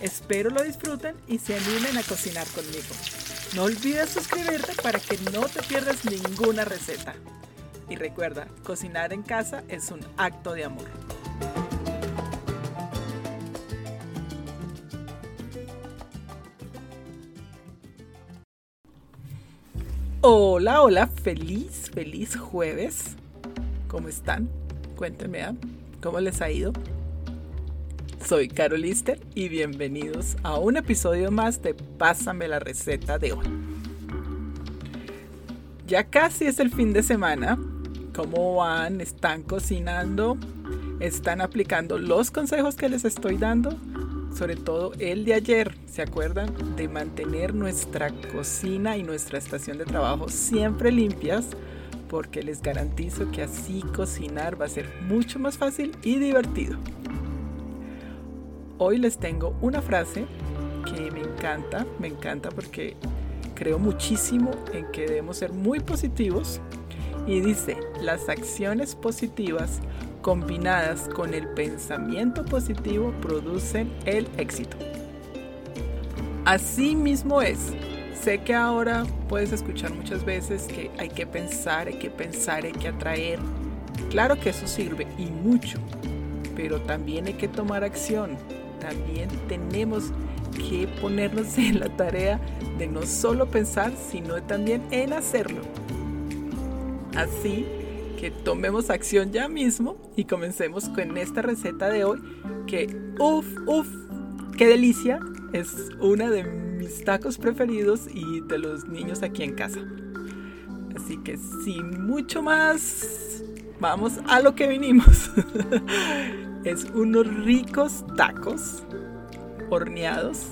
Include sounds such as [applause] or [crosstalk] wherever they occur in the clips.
Espero lo disfruten y se animen a cocinar conmigo. No olvides suscribirte para que no te pierdas ninguna receta. Y recuerda, cocinar en casa es un acto de amor. Hola, hola, feliz, feliz jueves. ¿Cómo están? Cuéntenme, ¿ah? ¿cómo les ha ido? Soy Carol Lister y bienvenidos a un episodio más de Pásame la receta de hoy. Ya casi es el fin de semana. ¿Cómo van? ¿Están cocinando? ¿Están aplicando los consejos que les estoy dando? Sobre todo el de ayer, ¿se acuerdan? De mantener nuestra cocina y nuestra estación de trabajo siempre limpias porque les garantizo que así cocinar va a ser mucho más fácil y divertido. Hoy les tengo una frase que me encanta, me encanta porque creo muchísimo en que debemos ser muy positivos y dice, las acciones positivas combinadas con el pensamiento positivo producen el éxito. Así mismo es. Sé que ahora puedes escuchar muchas veces que hay que pensar, hay que pensar, hay que atraer. Claro que eso sirve y mucho, pero también hay que tomar acción. También tenemos que ponernos [laughs] en la tarea de no solo pensar, sino también en hacerlo. Así que tomemos acción ya mismo y comencemos con esta receta de hoy que, uff, uff, qué delicia, es una de mis tacos preferidos y de los niños aquí en casa. Así que sin mucho más, vamos a lo que vinimos. [laughs] es unos ricos tacos horneados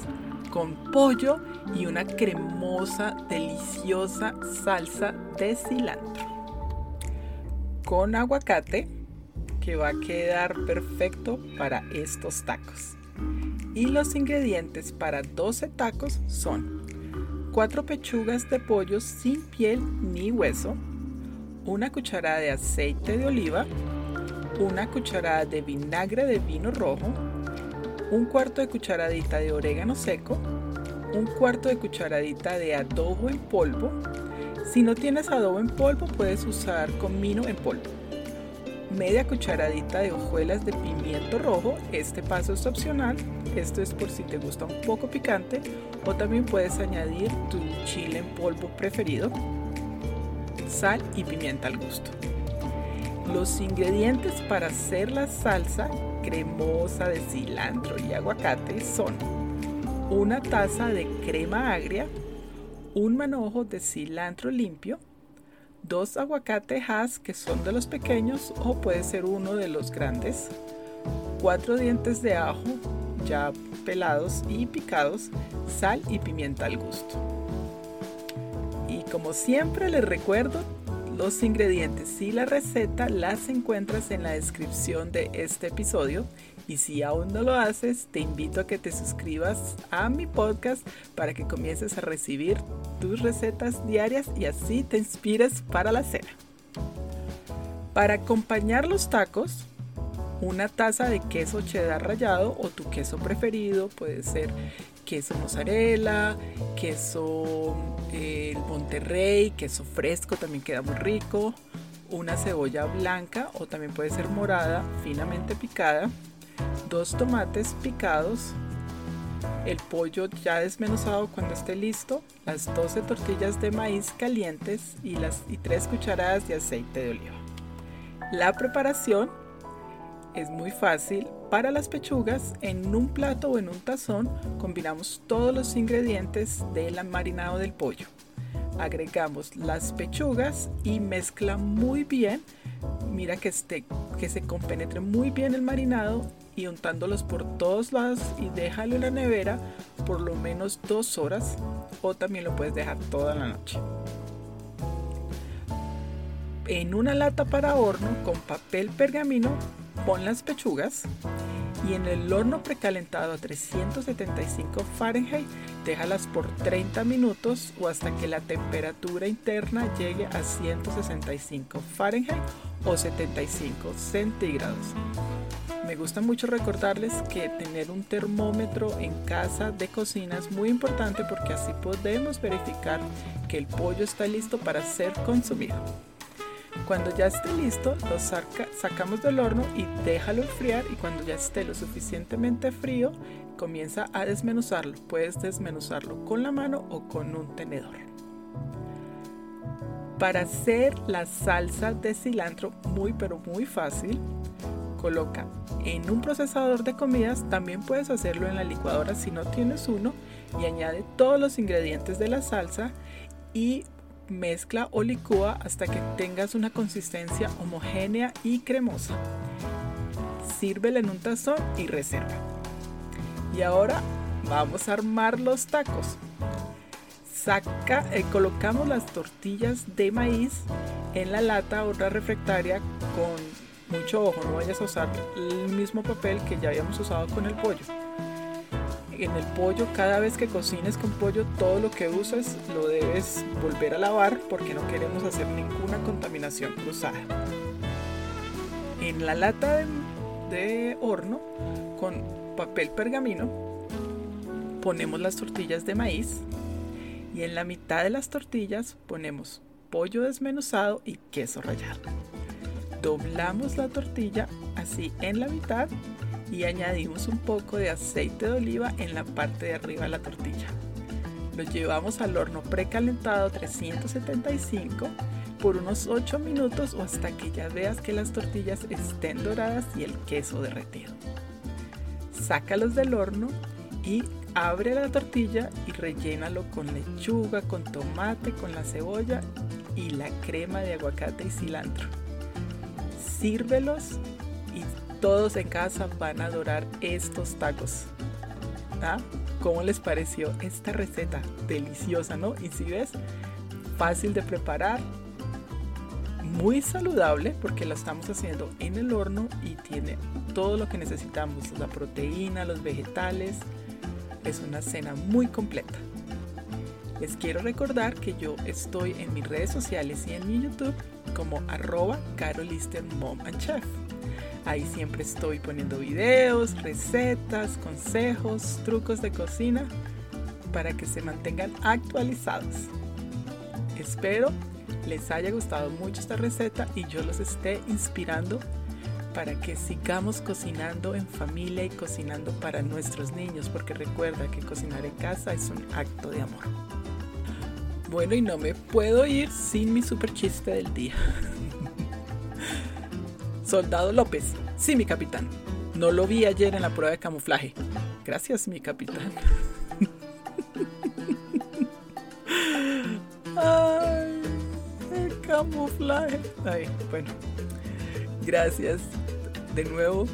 con pollo y una cremosa, deliciosa salsa de cilantro con aguacate que va a quedar perfecto para estos tacos. Y los ingredientes para 12 tacos son 4 pechugas de pollo sin piel ni hueso, una cucharada de aceite de oliva, una cucharada de vinagre de vino rojo, un cuarto de cucharadita de orégano seco, un cuarto de cucharadita de adobo en polvo, si no tienes adobo en polvo, puedes usar comino en polvo. Media cucharadita de hojuelas de pimiento rojo. Este paso es opcional. Esto es por si te gusta un poco picante. O también puedes añadir tu chile en polvo preferido. Sal y pimienta al gusto. Los ingredientes para hacer la salsa cremosa de cilantro y aguacate son una taza de crema agria, un manojo de cilantro limpio, dos aguacates que son de los pequeños o puede ser uno de los grandes, cuatro dientes de ajo ya pelados y picados, sal y pimienta al gusto. Y como siempre les recuerdo, los ingredientes y la receta las encuentras en la descripción de este episodio y si aún no lo haces, te invito a que te suscribas a mi podcast para que comiences a recibir tus recetas diarias y así te inspires para la cena. Para acompañar los tacos, una taza de queso cheddar rallado o tu queso preferido, puede ser queso mozzarella, queso eh, Monterrey, queso fresco también queda muy rico, una cebolla blanca o también puede ser morada finamente picada, dos tomates picados, el pollo ya desmenuzado cuando esté listo, las 12 tortillas de maíz calientes y, las, y 3 cucharadas de aceite de oliva. La preparación es muy fácil. Para las pechugas, en un plato o en un tazón, combinamos todos los ingredientes del marinado del pollo. Agregamos las pechugas y mezcla muy bien. Mira que, esté, que se compenetre muy bien el marinado y untándolos por todos lados y déjalo en la nevera por lo menos dos horas o también lo puedes dejar toda la noche. En una lata para horno con papel pergamino pon las pechugas y en el horno precalentado a 375 Fahrenheit déjalas por 30 minutos o hasta que la temperatura interna llegue a 165 Fahrenheit o 75 centígrados. Me gusta mucho recordarles que tener un termómetro en casa de cocina es muy importante porque así podemos verificar que el pollo está listo para ser consumido. Cuando ya esté listo, lo sacamos del horno y déjalo enfriar y cuando ya esté lo suficientemente frío, comienza a desmenuzarlo. Puedes desmenuzarlo con la mano o con un tenedor. Para hacer la salsa de cilantro muy pero muy fácil, coloca en un procesador de comidas, también puedes hacerlo en la licuadora si no tienes uno y añade todos los ingredientes de la salsa y mezcla o licúa hasta que tengas una consistencia homogénea y cremosa. Sírvela en un tazón y reserva. Y ahora vamos a armar los tacos. Saca, eh, colocamos las tortillas de maíz en la lata o la refractaria con mucho ojo, no vayas a usar el mismo papel que ya habíamos usado con el pollo en el pollo, cada vez que cocines con pollo, todo lo que uses lo debes volver a lavar porque no queremos hacer ninguna contaminación cruzada. En la lata de, horno, con papel pergamino, ponemos las tortillas de maíz y en la mitad de las tortillas ponemos pollo desmenuzado y queso rallado. Doblamos la tortilla así en la mitad y añadimos un poco de aceite de oliva en la parte de arriba de la tortilla. Lo llevamos al horno precalentado 375 por unos 8 minutos o hasta que ya veas que las tortillas estén doradas y el queso derretido. Sácalos del horno y abre la tortilla y rellénalo con lechuga, con tomate, con la cebolla y la crema de aguacate y cilantro. Sírvelos todos en casa van a adorar estos tacos. ¿Ah? ¿Cómo les pareció esta receta? Deliciosa, ¿no? Y si ves, fácil de preparar, muy saludable porque la estamos haciendo en el horno y tiene todo lo que necesitamos, la proteína, los vegetales. Es una cena muy completa. Les quiero recordar que yo estoy en mis redes sociales y en mi YouTube como arroba Mom and Chef. Ahí siempre estoy poniendo videos, recetas, consejos, trucos de cocina para que se mantengan actualizados. Espero les haya gustado mucho esta receta y yo los esté inspirando para que sigamos cocinando en familia y cocinando para nuestros niños, porque recuerda que cocinar en casa es un acto de amor. Bueno, y no me puedo ir sin mi super chiste del día. [laughs] Soldado López. Sí, mi capitán. No lo vi ayer en la prueba de camuflaje. Gracias, mi capitán. [laughs] Ay, el camuflaje. Ay, bueno. Gracias. De nuevo,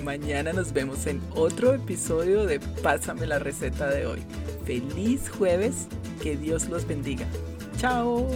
mañana nos vemos en otro episodio de Pásame la receta de hoy. Feliz jueves. Que Dios los bendiga. Chao.